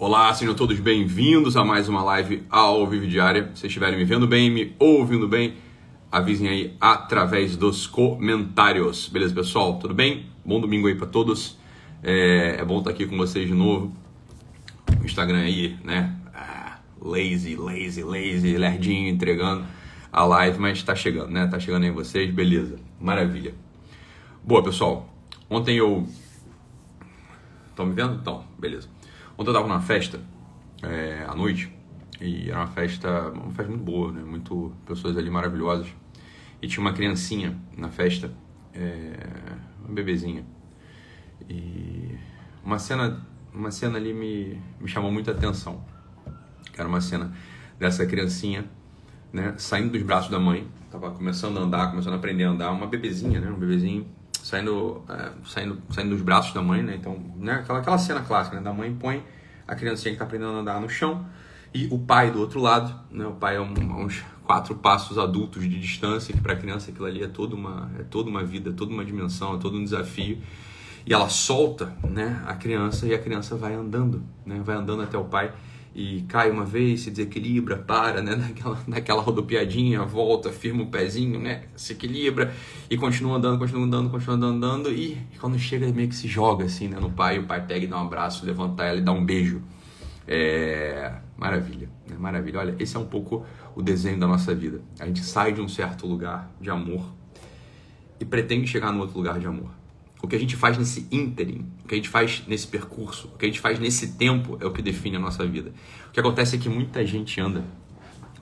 Olá, sejam todos bem-vindos a mais uma live ao vivo diária. Se estiverem me vendo bem, me ouvindo bem, avisem aí através dos comentários. Beleza, pessoal? Tudo bem? Bom domingo aí para todos. É, é, bom estar aqui com vocês de novo. O Instagram aí, né? Ah, lazy, lazy, lazy, lerdinho entregando a live, mas tá chegando, né? Tá chegando aí vocês, beleza. Maravilha. Boa, pessoal. Ontem eu. Estão me vendo? Então, beleza. Ontem eu tava numa festa é, à noite e era uma festa, uma festa muito boa, né? Muito pessoas ali maravilhosas. E tinha uma criancinha na festa, é, uma bebezinha. E uma cena, uma cena ali me, me chamou muita atenção. Era uma cena dessa criancinha, né, saindo dos braços da mãe, tava começando a andar, começando a aprender a andar, uma bebezinha, né, um bebezinho saindo, é, saindo, saindo dos braços da mãe, né? Então, né, aquela, aquela cena clássica, né, da mãe põe a criancinha que está aprendendo a andar no chão e o pai do outro lado, né? O pai é um, uns quatro passos adultos de distância, que para a criança aquilo ali é toda uma é toda uma vida, é toda uma dimensão, é todo um desafio. E ela solta, né, a criança e a criança vai andando, né? Vai andando até o pai e cai uma vez, se desequilibra, para, né, naquela, naquela rodopiadinha, volta, firma o pezinho, né, se equilibra e continua andando, continua andando, continua andando, andando e, e quando chega meio que se joga assim, né, no pai, o pai pega e dá um abraço, levanta ela e dá um beijo. É... Maravilha, né? maravilha. Olha, esse é um pouco o desenho da nossa vida. A gente sai de um certo lugar de amor e pretende chegar no outro lugar de amor. O que a gente faz nesse ínterim, o que a gente faz nesse percurso, o que a gente faz nesse tempo é o que define a nossa vida. O que acontece é que muita gente anda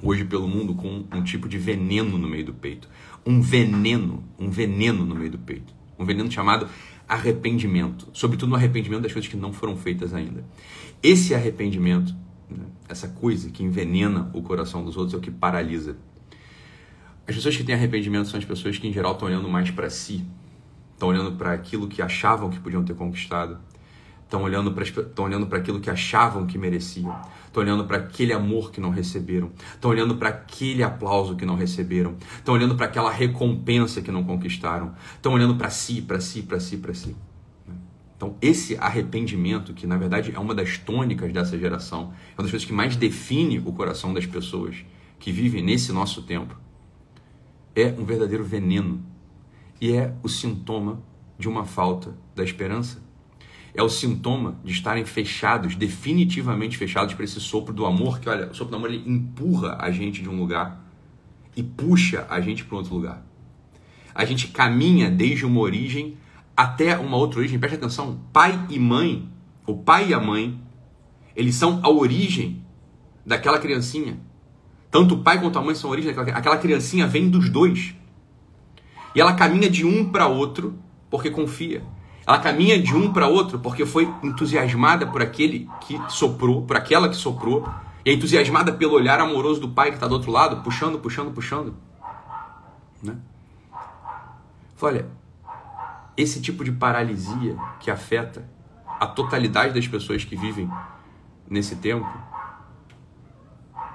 hoje pelo mundo com um tipo de veneno no meio do peito. Um veneno, um veneno no meio do peito. Um veneno chamado arrependimento. Sobretudo no arrependimento das coisas que não foram feitas ainda. Esse arrependimento, né, essa coisa que envenena o coração dos outros, é o que paralisa. As pessoas que têm arrependimento são as pessoas que, em geral, estão olhando mais para si estão olhando para aquilo que achavam que podiam ter conquistado, estão olhando para estão olhando para aquilo que achavam que mereciam, estão olhando para aquele amor que não receberam, estão olhando para aquele aplauso que não receberam, estão olhando para aquela recompensa que não conquistaram, estão olhando para si, para si, para si, para si. Então, esse arrependimento, que na verdade é uma das tônicas dessa geração, é uma das coisas que mais define o coração das pessoas que vivem nesse nosso tempo, é um verdadeiro veneno e é o sintoma de uma falta da esperança. É o sintoma de estarem fechados, definitivamente fechados para esse sopro do amor, que olha, o sopro do amor ele empurra a gente de um lugar e puxa a gente para outro lugar. A gente caminha desde uma origem até uma outra origem. Preste atenção, pai e mãe, o pai e a mãe, eles são a origem daquela criancinha. Tanto o pai quanto a mãe são a origem daquela Aquela criancinha vem dos dois. E ela caminha de um para outro porque confia. Ela caminha de um para outro porque foi entusiasmada por aquele que soprou, por aquela que soprou, e é entusiasmada pelo olhar amoroso do pai que está do outro lado, puxando, puxando, puxando. Né? Olha, esse tipo de paralisia que afeta a totalidade das pessoas que vivem nesse tempo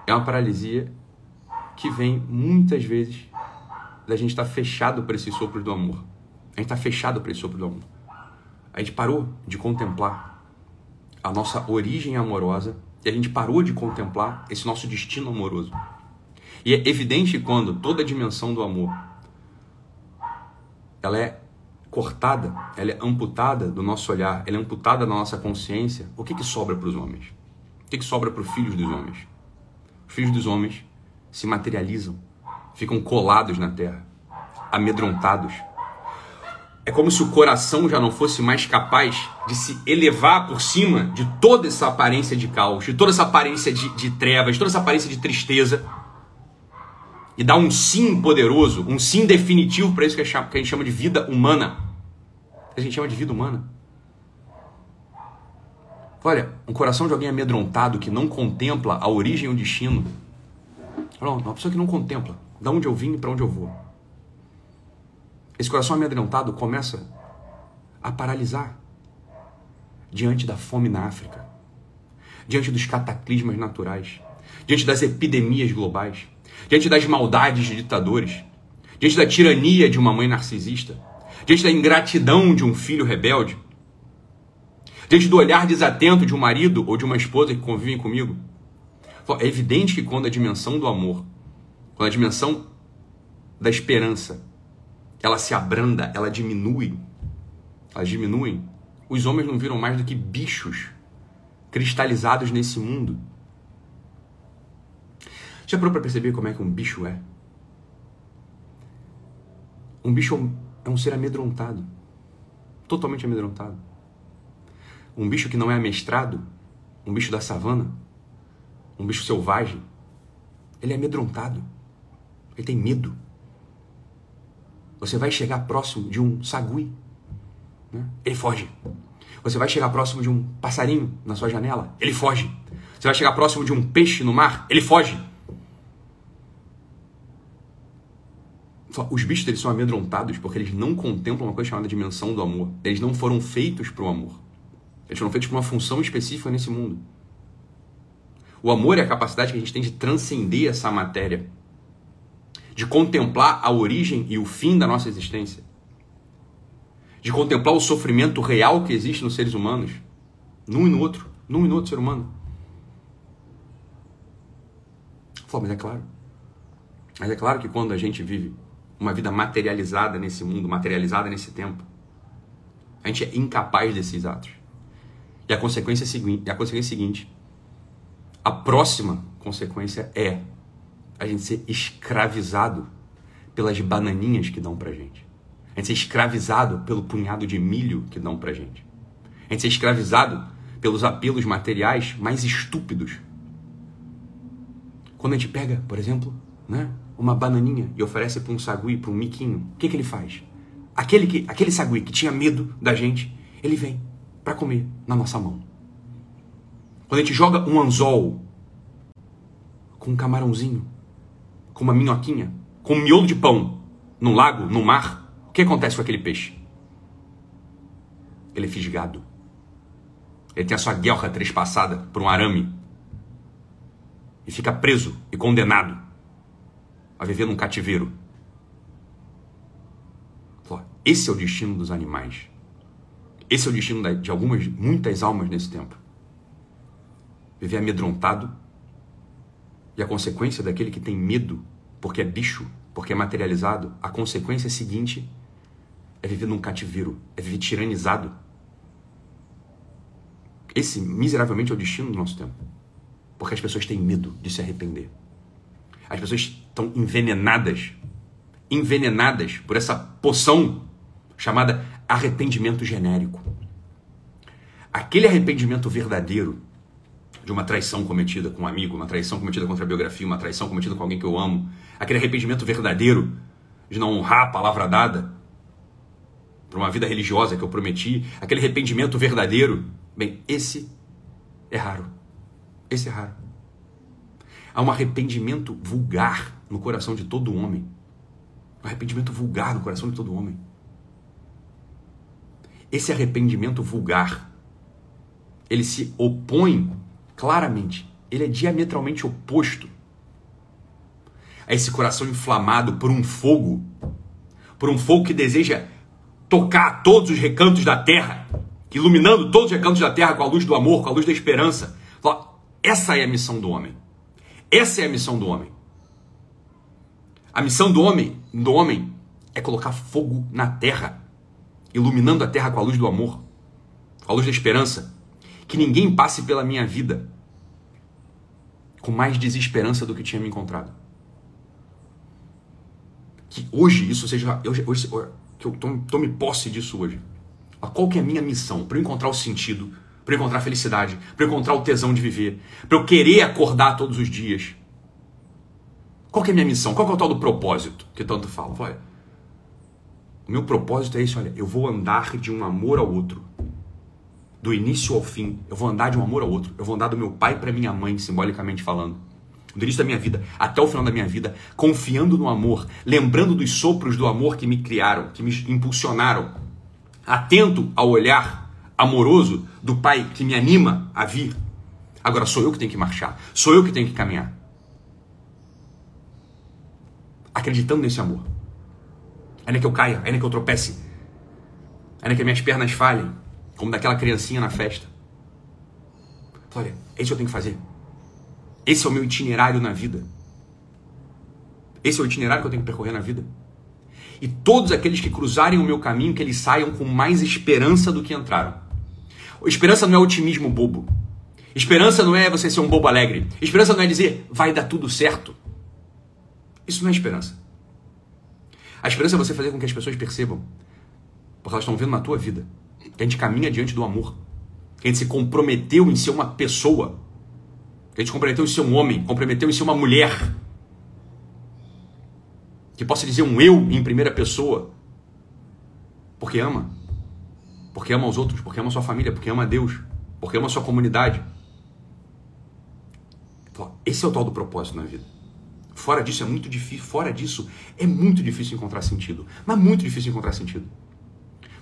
é uma paralisia que vem muitas vezes da gente estar tá fechado para esse sopro do amor. A gente está fechado para esse sopro do amor. A gente parou de contemplar a nossa origem amorosa e a gente parou de contemplar esse nosso destino amoroso. E é evidente quando toda a dimensão do amor ela é cortada, ela é amputada do nosso olhar, ela é amputada da nossa consciência, o que, que sobra para os homens? O que, que sobra para os filhos dos homens? Os filhos dos homens se materializam ficam colados na terra, amedrontados. É como se o coração já não fosse mais capaz de se elevar por cima de toda essa aparência de caos, de toda essa aparência de, de trevas, de toda essa aparência de tristeza. E dar um sim poderoso, um sim definitivo para isso que a gente chama de vida humana. A gente chama de vida humana. Olha, um coração de alguém amedrontado que não contempla a origem e o destino. Olha, uma pessoa que não contempla de onde eu vim e para onde eu vou. Esse coração amedrontado começa a paralisar diante da fome na África, diante dos cataclismas naturais, diante das epidemias globais, diante das maldades de ditadores, diante da tirania de uma mãe narcisista, diante da ingratidão de um filho rebelde, diante do olhar desatento de um marido ou de uma esposa que convivem comigo. É evidente que quando a dimensão do amor, quando a dimensão da esperança, ela se abranda, ela diminui, elas diminuem, os homens não viram mais do que bichos cristalizados nesse mundo. Já parou para perceber como é que um bicho é? Um bicho é um ser amedrontado. Totalmente amedrontado. Um bicho que não é amestrado, um bicho da savana, um bicho selvagem, ele é amedrontado. Ele tem medo. Você vai chegar próximo de um sagui, né? ele foge. Você vai chegar próximo de um passarinho na sua janela, ele foge. Você vai chegar próximo de um peixe no mar, ele foge. Os bichos eles são amedrontados porque eles não contemplam uma coisa chamada dimensão do amor. Eles não foram feitos para o amor. Eles foram feitos para uma função específica nesse mundo. O amor é a capacidade que a gente tem de transcender essa matéria, de contemplar a origem e o fim da nossa existência, de contemplar o sofrimento real que existe nos seres humanos, num e no outro, num e no outro ser humano. Pô, mas é claro. Mas é claro que quando a gente vive uma vida materializada nesse mundo, materializada nesse tempo. A gente é incapaz desses atos. E a consequência é a consequência é seguinte. A próxima consequência é a gente ser escravizado pelas bananinhas que dão pra gente. A gente ser escravizado pelo punhado de milho que dão pra gente. A gente ser escravizado pelos apelos materiais mais estúpidos. Quando a gente pega, por exemplo, né, uma bananinha e oferece para um sagui, para um miquinho, o que, que ele faz? Aquele, que, aquele sagui que tinha medo da gente, ele vem para comer na nossa mão. Quando a gente joga um anzol com um camarãozinho, com uma minhoquinha, com um miolo de pão no lago, no mar, o que acontece com aquele peixe? Ele é fisgado. Ele tem a sua guerra trespassada por um arame e fica preso e condenado a viver num cativeiro. Esse é o destino dos animais. Esse é o destino de algumas, muitas almas nesse tempo. Viver amedrontado e a consequência daquele que tem medo, porque é bicho, porque é materializado, a consequência seguinte é viver num cativeiro, é viver tiranizado. Esse, miseravelmente, é o destino do nosso tempo. Porque as pessoas têm medo de se arrepender. As pessoas estão envenenadas, envenenadas por essa poção chamada arrependimento genérico. Aquele arrependimento verdadeiro de uma traição cometida com um amigo, uma traição cometida contra a biografia, uma traição cometida com alguém que eu amo, aquele arrependimento verdadeiro de não honrar a palavra dada para uma vida religiosa que eu prometi, aquele arrependimento verdadeiro, bem, esse é raro. Esse é raro. Há um arrependimento vulgar no coração de todo homem. Um arrependimento vulgar no coração de todo homem. Esse arrependimento vulgar, ele se opõe claramente, ele é diametralmente oposto a esse coração inflamado por um fogo, por um fogo que deseja tocar todos os recantos da terra, iluminando todos os recantos da terra com a luz do amor, com a luz da esperança. Essa é a missão do homem. Essa é a missão do homem. A missão do homem, do homem é colocar fogo na terra, iluminando a terra com a luz do amor, com a luz da esperança. Que ninguém passe pela minha vida com mais desesperança do que tinha me encontrado. Que hoje isso seja. Hoje, hoje que eu tome, tome posse disso hoje. Qual que é a minha missão? Para eu encontrar o sentido, para eu encontrar felicidade, para eu encontrar o tesão de viver, para eu querer acordar todos os dias. Qual é a minha missão? Qual é o tal do propósito que tanto falo? Olha, o meu propósito é isso, olha, eu vou andar de um amor ao outro. Do início ao fim, eu vou andar de um amor ao outro. Eu vou andar do meu pai para minha mãe, simbolicamente falando. Do início da minha vida até o final da minha vida, confiando no amor, lembrando dos sopros do amor que me criaram, que me impulsionaram, atento ao olhar amoroso do Pai que me anima a vir. Agora sou eu que tenho que marchar, sou eu que tenho que caminhar. Acreditando nesse amor. Ainda que eu caia, ainda que eu tropece, ainda que minhas pernas falhem, como daquela criancinha na festa. Olha, isso que eu tenho que fazer. Esse é o meu itinerário na vida. Esse é o itinerário que eu tenho que percorrer na vida. E todos aqueles que cruzarem o meu caminho, que eles saiam com mais esperança do que entraram. Esperança não é otimismo bobo. Esperança não é você ser um bobo alegre. Esperança não é dizer vai dar tudo certo. Isso não é esperança. A esperança é você fazer com que as pessoas percebam, porque elas estão vendo na tua vida, que a gente caminha diante do amor, que a gente se comprometeu em ser uma pessoa, que a gente se comprometeu em ser um homem, comprometeu em ser uma mulher, que possa dizer um eu em primeira pessoa, porque ama, porque ama os outros, porque ama sua família, porque ama Deus, porque ama sua comunidade. Esse é o tal do propósito na vida. Fora disso é muito difícil, fora disso é muito difícil encontrar sentido, mas muito difícil encontrar sentido.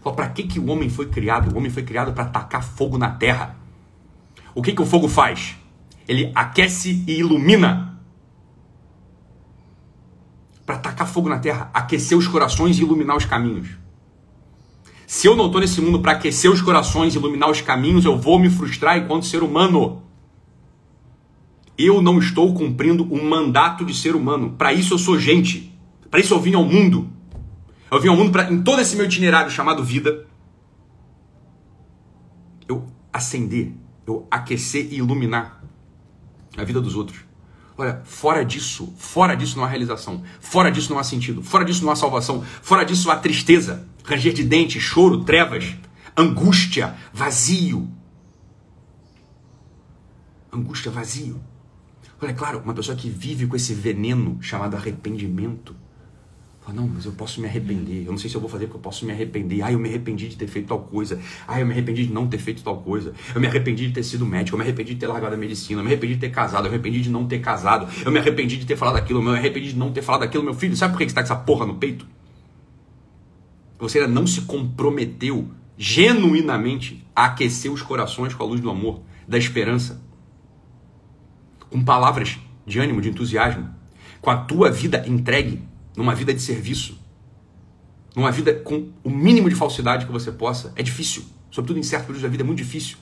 Para que, que o homem foi criado? O homem foi criado para tacar fogo na terra. O que, que o fogo faz? Ele aquece e ilumina para tacar fogo na terra, aquecer os corações e iluminar os caminhos. Se eu não estou nesse mundo para aquecer os corações e iluminar os caminhos, eu vou me frustrar enquanto ser humano. Eu não estou cumprindo um mandato de ser humano. Para isso eu sou gente. Para isso eu vim ao mundo. Eu vim ao mundo para, em todo esse meu itinerário chamado vida, eu acender, eu aquecer e iluminar a vida dos outros. Olha, fora disso, fora disso não há realização, fora disso não há sentido, fora disso não há salvação, fora disso há tristeza, ranger de dentes, choro, trevas, angústia, vazio. Angústia, vazio. Olha, claro, uma pessoa que vive com esse veneno chamado arrependimento, Fala, não, mas eu posso me arrepender. Eu não sei se eu vou fazer porque eu posso me arrepender. Ah, eu me arrependi de ter feito tal coisa. Ah, eu me arrependi de não ter feito tal coisa. Eu me arrependi de ter sido médico. Eu me arrependi de ter largado a medicina. Eu me arrependi de ter casado. Eu me arrependi de não ter casado. Eu me arrependi de ter falado aquilo. Eu me arrependi de não ter falado aquilo. Meu filho, sabe por que você está com essa porra no peito? Você ainda não se comprometeu genuinamente a aquecer os corações com a luz do amor, da esperança, com palavras de ânimo, de entusiasmo, com a tua vida entregue numa vida de serviço, numa vida com o mínimo de falsidade que você possa, é difícil. Sobretudo em certos períodos da vida é muito difícil.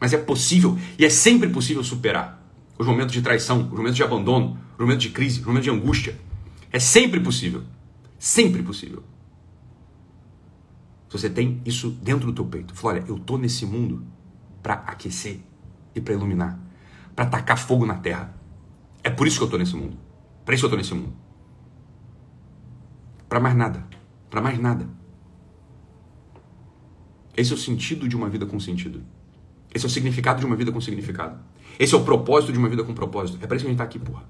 Mas é possível e é sempre possível superar os momentos de traição, os momentos de abandono, os momentos de crise, os momentos de angústia. É sempre possível. Sempre possível. Se você tem isso dentro do teu peito, fala, olha, eu tô nesse mundo para aquecer e para iluminar, para tacar fogo na terra. É por isso que eu tô nesse mundo. Para isso eu tô nesse mundo. Para mais nada. Para mais nada. Esse é o sentido de uma vida com sentido. Esse é o significado de uma vida com significado. Esse é o propósito de uma vida com propósito. É para isso que a gente tá aqui, porra.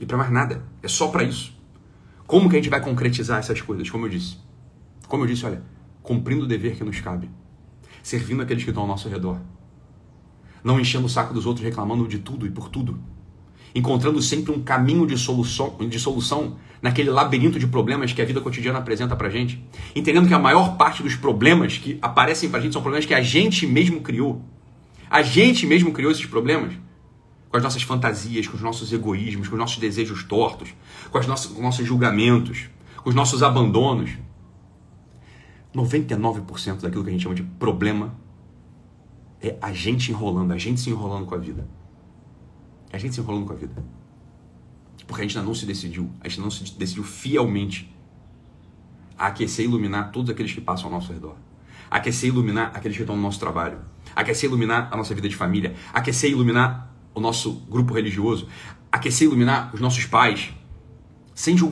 E para mais nada. É só para isso. Como que a gente vai concretizar essas coisas? Como eu disse. Como eu disse, olha, cumprindo o dever que nos cabe. Servindo aqueles que estão ao nosso redor. Não enchendo o saco dos outros reclamando de tudo e por tudo. Encontrando sempre um caminho de solução, de solução naquele labirinto de problemas que a vida cotidiana apresenta pra gente, entendendo que a maior parte dos problemas que aparecem pra gente são problemas que a gente mesmo criou. A gente mesmo criou esses problemas com as nossas fantasias, com os nossos egoísmos, com os nossos desejos tortos, com, as nossas, com os nossos julgamentos, com os nossos abandonos. 99% daquilo que a gente chama de problema é a gente enrolando, a gente se enrolando com a vida. É a gente se enrolando com a vida. Porque a gente ainda não se decidiu, a gente não se decidiu fielmente a aquecer e iluminar todos aqueles que passam ao nosso redor. Aquecer e iluminar aqueles que estão no nosso trabalho. Aquecer e iluminar a nossa vida de família. Aquecer e iluminar o nosso grupo religioso. Aquecer e iluminar os nossos pais. Sem julgar